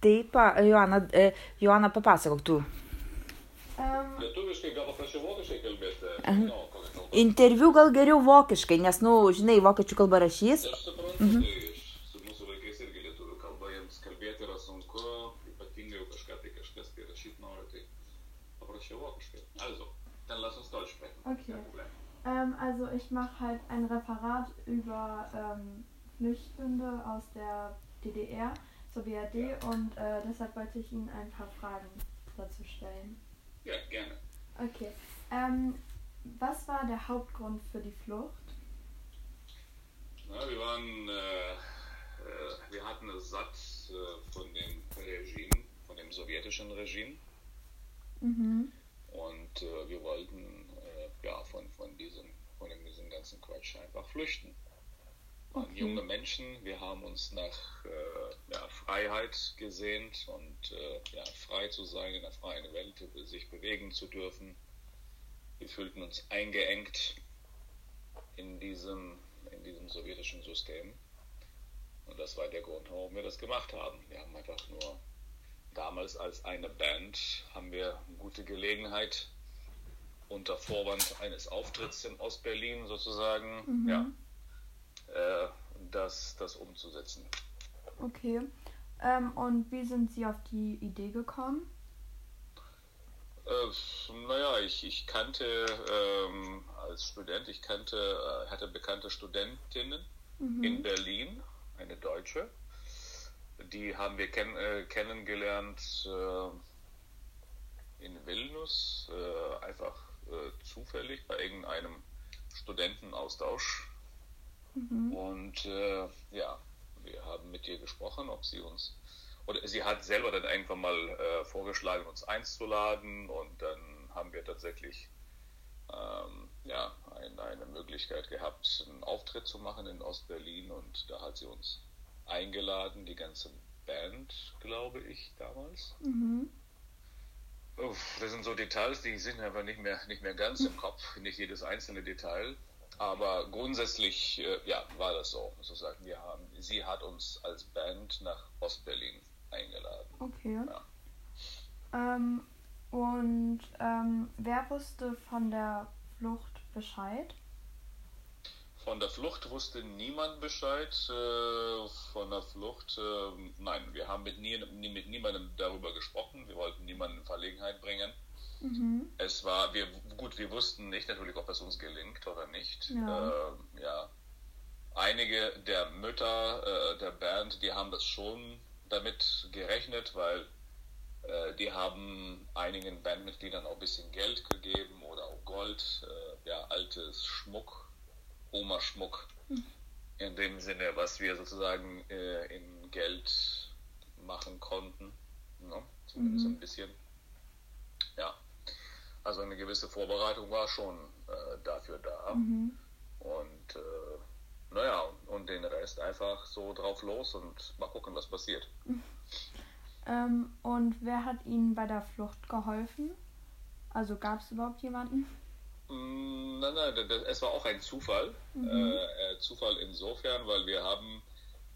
Taip, pa- Joana, e, Joana papasakok tu. Um, Lietuviškai gal paprašiau vokiškai kalbėti. No. Interviu gal geriau vokiškai, nes, nu, žinai, vokiečių kalba rašys. Aš suprantu, mhm. tai su mūsų vaikais irgi lietuvių kalba, jiems kalbėti yra sunku, ypatingai jau kažką tai kažkas tai rašyti nori, tai paprašiau vokiškai. Also, dann lass uns Deutsch sprechen. Okay. Ähm, also ich mache halt ein Referat über ähm, Flüchtende aus der DDR, Sowjet und äh, deshalb wollte ich Ihnen ein paar Fragen dazu stellen. Ja, gerne. Okay. Ähm, was war der Hauptgrund für die Flucht? Na, wir waren, äh, äh, wir hatten es satt äh, von dem Regime, von dem sowjetischen Regime. Mhm. Und äh, wir wollten ja, von, von, diesem, von diesem ganzen Quatsch einfach flüchten. Okay. junge Menschen, wir haben uns nach ja, Freiheit gesehnt und äh, ja, frei zu sein, in der freien Welt sich bewegen zu dürfen. Wir fühlten uns eingeengt in diesem, in diesem sowjetischen System. Und das war der Grund, warum wir das gemacht haben. Wir haben einfach nur damals als eine Band haben wir eine gute Gelegenheit unter Vorwand eines Auftritts in Ostberlin sozusagen, ja, äh, das, das umzusetzen. Okay. Ähm, und wie sind Sie auf die Idee gekommen? Äh, naja, ich, ich kannte ähm, als Student, ich kannte, äh, hatte bekannte Studentinnen in Berlin, eine Deutsche. Die haben wir kenn, äh, kennengelernt äh, in Vilnius, äh, einfach äh, zufällig bei irgendeinem Studentenaustausch. Und äh, ja, wir haben mit ihr gesprochen, ob sie uns oder sie hat selber dann irgendwann mal äh, vorgeschlagen, uns einzuladen und dann haben wir tatsächlich ähm, ja, ein, eine Möglichkeit gehabt, einen Auftritt zu machen in Ostberlin und da hat sie uns eingeladen, die ganze Band, glaube ich, damals. Mhm. Uff, das sind so Details, die sind einfach nicht mehr, nicht mehr ganz im Kopf, nicht jedes einzelne Detail. Aber grundsätzlich, äh, ja, war das so. Sozusagen, wir haben, sie hat uns als Band nach Ostberlin eingeladen. Okay. Ja. Ähm, und ähm, wer wusste von der Flucht Bescheid? Von der Flucht wusste niemand Bescheid. Äh, von der Flucht, äh, nein, wir haben mit, nie, mit niemandem darüber gesprochen. Wir wollten niemanden in Verlegenheit bringen. Mhm. Es war, wir, wir wussten nicht natürlich, ob es uns gelingt oder nicht. Ja. Äh, ja. Einige der Mütter äh, der Band, die haben das schon damit gerechnet, weil äh, die haben einigen Bandmitgliedern auch ein bisschen Geld gegeben oder auch Gold, äh, ja, altes Schmuck, Oma-Schmuck. In dem Sinne, was wir sozusagen äh, in Geld machen konnten. Ne? Zumindest ein bisschen. Ja. Also eine gewisse Vorbereitung war schon äh, dafür da. Mhm. Und äh, naja, und den Rest einfach so drauf los und mal gucken, was passiert. Ähm, und wer hat Ihnen bei der Flucht geholfen? Also gab es überhaupt jemanden? Nein, nein, das, es war auch ein Zufall. Äh, äh, Zufall insofern, weil wir haben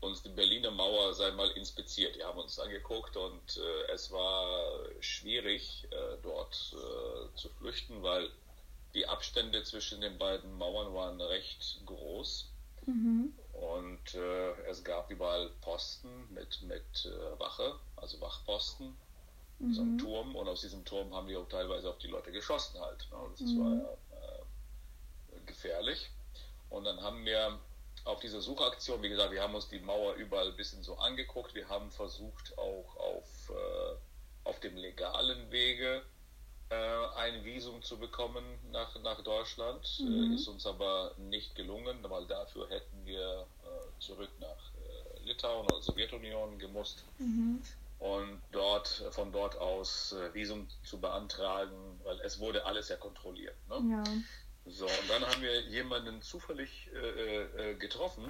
uns die Berliner Mauer sei mal inspiziert. Wir haben uns angeguckt und äh, es war schwierig, äh, dort äh, zu flüchten, weil die Abstände zwischen den beiden Mauern waren recht groß. Mhm. Und äh, es gab überall Posten mit, mit äh, Wache, also Wachposten, so ein Turm. Und aus diesem Turm haben die auch teilweise auf die Leute geschossen halt. Ne? Das war ja äh, gefährlich. Und dann haben wir auf dieser Suchaktion, wie gesagt, wir haben uns die Mauer überall ein bisschen so angeguckt. Wir haben versucht auch auf, äh, auf dem legalen Wege ein Visum zu bekommen nach, nach Deutschland. Äh, ist uns aber nicht gelungen, weil dafür hätten wir äh, zurück nach äh, Litauen oder Sowjetunion gemusst und dort von dort aus äh, Visum zu beantragen, weil es wurde alles ja kontrolliert. Ne? Ja. So, und dann haben wir jemanden zufällig äh, äh, getroffen,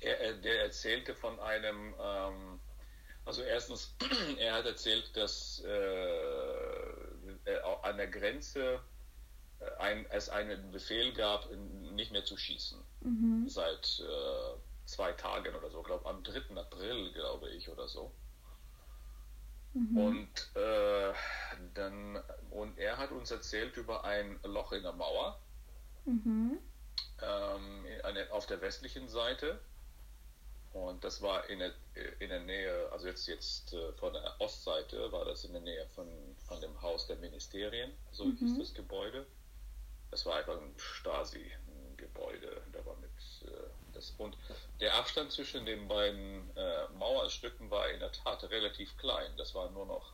er, er, der erzählte von einem, ähm, also erstens, er hat erzählt, dass äh, äh, an der Grenze äh, ein, es einen Befehl gab, nicht mehr zu schießen. Seit äh, zwei Tagen oder so, glaube am 3. April, glaube ich, oder so. Mhm. Und, äh, dann, und er hat uns erzählt über ein Loch in der Mauer mhm. ähm, auf der westlichen Seite. Und das war in der, in der Nähe, also jetzt, jetzt äh, von der Ostseite war das in der Nähe von, von dem Haus der Ministerien, so mhm. hieß das Gebäude. Das war einfach ein Stasi-Gebäude. Da war mit, äh, das, und der Abstand zwischen den beiden äh, Mauerstücken war in der Tat relativ klein. Das war nur noch,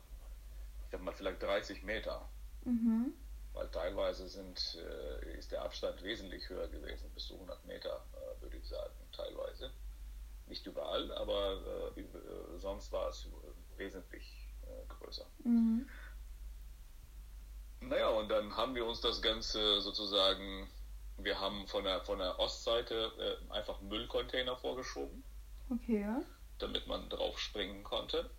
ich sag mal, vielleicht 30 Meter. Mhm. Weil teilweise sind, äh, ist der Abstand wesentlich höher gewesen, bis zu 100 Meter, äh, würde ich sagen, teilweise. Nicht überall, aber äh, äh, sonst war es wesentlich größer. Mhm. Naja, und dann haben wir uns das Ganze sozusagen, wir haben von der, von der Ostseite äh, einfach Müllcontainer vorgeschoben. Okay. Damit man drauf springen konnte.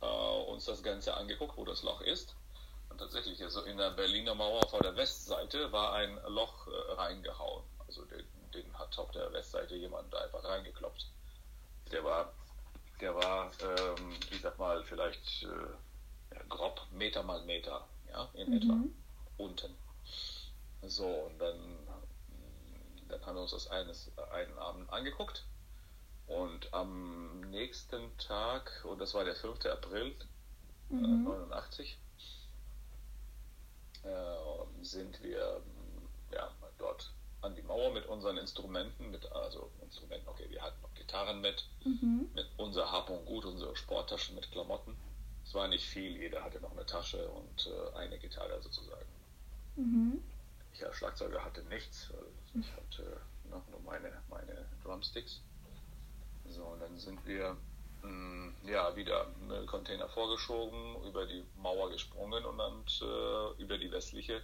Äh, uns das Ganze angeguckt, wo das Loch ist. Und tatsächlich, also in der Berliner Mauer vor der Westseite war ein Loch äh, reingehauen. Also den, den, hat auf der Westseite jemand einfach reingeklopft. Der war, der war, ähm, ich sag mal, vielleicht äh, grob Meter mal Meter ja, in mhm. etwa, unten. So, und dann, dann haben wir uns das eines, einen Abend angeguckt. Und am nächsten Tag, und das war der 5. April mhm. äh, 89, äh, sind wir an die Mauer mit unseren Instrumenten, mit, also Instrumenten, okay, wir hatten noch Gitarren mit, mhm. mit unser Hab und Gut, unsere Sporttaschen mit Klamotten es war nicht viel, jeder hatte noch eine Tasche und äh, eine Gitarre sozusagen. Mhm. Ich als Schlagzeuger hatte nichts, ich hatte noch nur meine, meine Drumsticks. So, und dann sind wir mh, mm, ja, wieder Müllcontainer vorgeschoben, über die Mauer gesprungen und dann äh, über die westliche,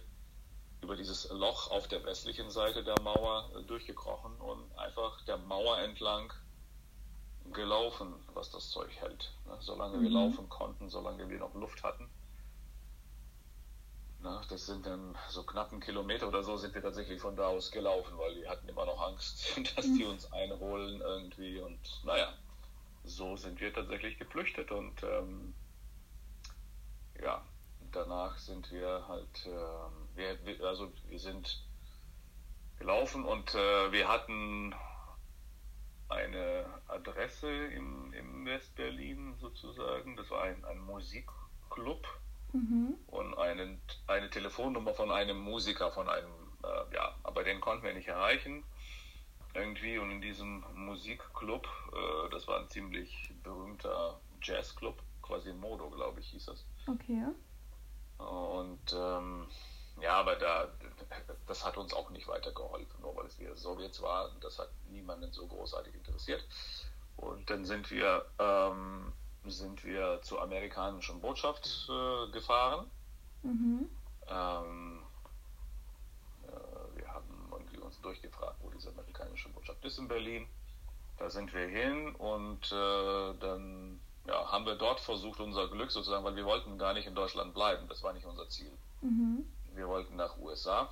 über dieses Loch auf der westlichen Seite der Mauer äh, durchgekrochen und einfach der Mauer entlang gelaufen, was das Zeug hält. Ne? Solange mhm. wir laufen konnten, solange wir noch Luft hatten. Na, das sind dann so knapp einen Kilometer oder so sind wir tatsächlich von da aus gelaufen, weil die hatten immer noch Angst, dass die mhm. uns einholen irgendwie. Und naja, so sind wir tatsächlich geflüchtet und ähm, ja, danach sind wir halt, äh, wir, also wir sind gelaufen und äh, wir hatten eine Adresse im, im Westberlin sozusagen. Das war ein, ein Musikclub mhm. und einen, eine Telefonnummer von einem Musiker, von einem, äh, ja, aber den konnten wir nicht erreichen. Irgendwie und in diesem Musikclub, äh, das war ein ziemlich berühmter Jazzclub, quasi Modo, glaube ich, hieß das. Okay. Und ähm, ja, aber da, das hat uns auch nicht weitergeholfen, nur weil es wir Sowjets waren. Das hat niemanden so großartig interessiert. Und dann sind wir, ähm, sind wir zur amerikanischen Botschaft äh, gefahren. Mhm. Ähm, äh, wir haben irgendwie uns durchgefragt, wo diese amerikanische Botschaft ist in Berlin. Da sind wir hin und äh, dann ja, haben wir dort versucht, unser Glück sozusagen, weil wir wollten gar nicht in Deutschland bleiben. Das war nicht unser Ziel. Mhm wir wollten nach USA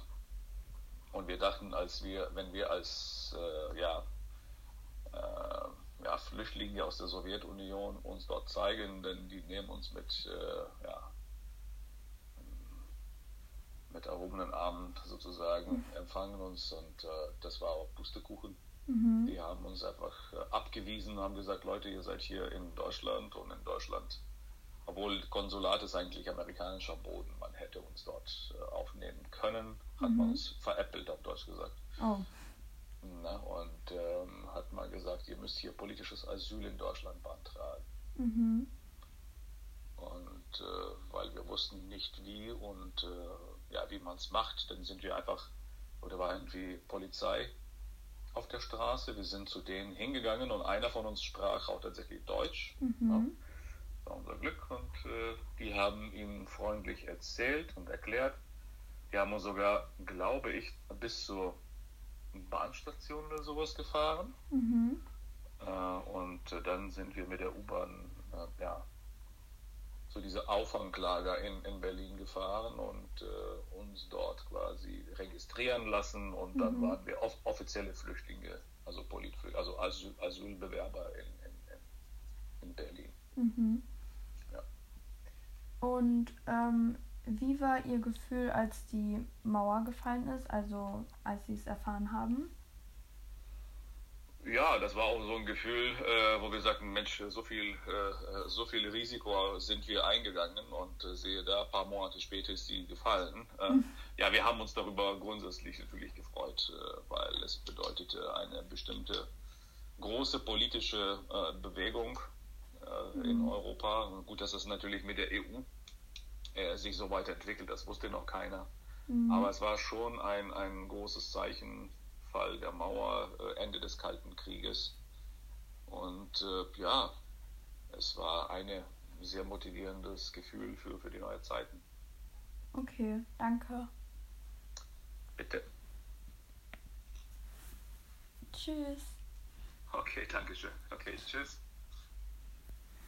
und wir dachten, als wir, wenn wir als äh, ja, äh, ja, Flüchtlinge aus der Sowjetunion uns dort zeigen, denn die nehmen uns mit, äh, ja, mit erhobenen Armen sozusagen, empfangen uns und äh, das war auch Pustekuchen. Mhm. Die haben uns einfach äh, abgewiesen, haben gesagt, Leute, ihr seid hier in Deutschland und in Deutschland obwohl Konsulat ist eigentlich amerikanischer Boden. Man hätte uns dort äh, aufnehmen können, hat mhm. man uns veräppelt, auf Deutsch gesagt. Oh. Na, und ähm, hat mal gesagt, ihr müsst hier politisches Asyl in Deutschland beantragen. Mhm. Und äh, weil wir wussten nicht wie und äh, ja, wie man es macht, dann sind wir einfach, oder war irgendwie Polizei auf der Straße. Wir sind zu denen hingegangen und einer von uns sprach auch tatsächlich Deutsch. Mhm. Ja war unser Glück und äh, die haben ihm freundlich erzählt und erklärt. Die haben uns sogar, glaube ich, bis zur Bahnstation oder sowas gefahren. Mhm. Äh, und äh, dann sind wir mit der U-Bahn, äh, ja, zu dieser Auffanglager in, in Berlin gefahren und äh, uns dort quasi registrieren lassen und mhm. dann waren wir off offizielle Flüchtlinge, also, Politflü also Asyl Asylbewerber in, in, in Berlin. Mhm. Und ähm, wie war Ihr Gefühl, als die Mauer gefallen ist, also als Sie es erfahren haben? Ja, das war auch so ein Gefühl, äh, wo wir sagten, Mensch, so viel, äh, so viel Risiko sind wir eingegangen und äh, sehe da, ein paar Monate später ist sie gefallen. Mhm. Ja, wir haben uns darüber grundsätzlich natürlich gefreut, äh, weil es bedeutete eine bestimmte große politische äh, Bewegung mhm. in Europa. Gut, dass es natürlich mit der EU sich so weiterentwickelt, das wusste noch keiner. Mhm. Aber es war schon ein, ein großes Zeichen Fall der Mauer, äh, Ende des Kalten Krieges. Und äh, ja, es war ein sehr motivierendes Gefühl für, für die neue Zeiten. Okay, danke. Bitte. Tschüss. Okay, danke schön. Okay, tschüss.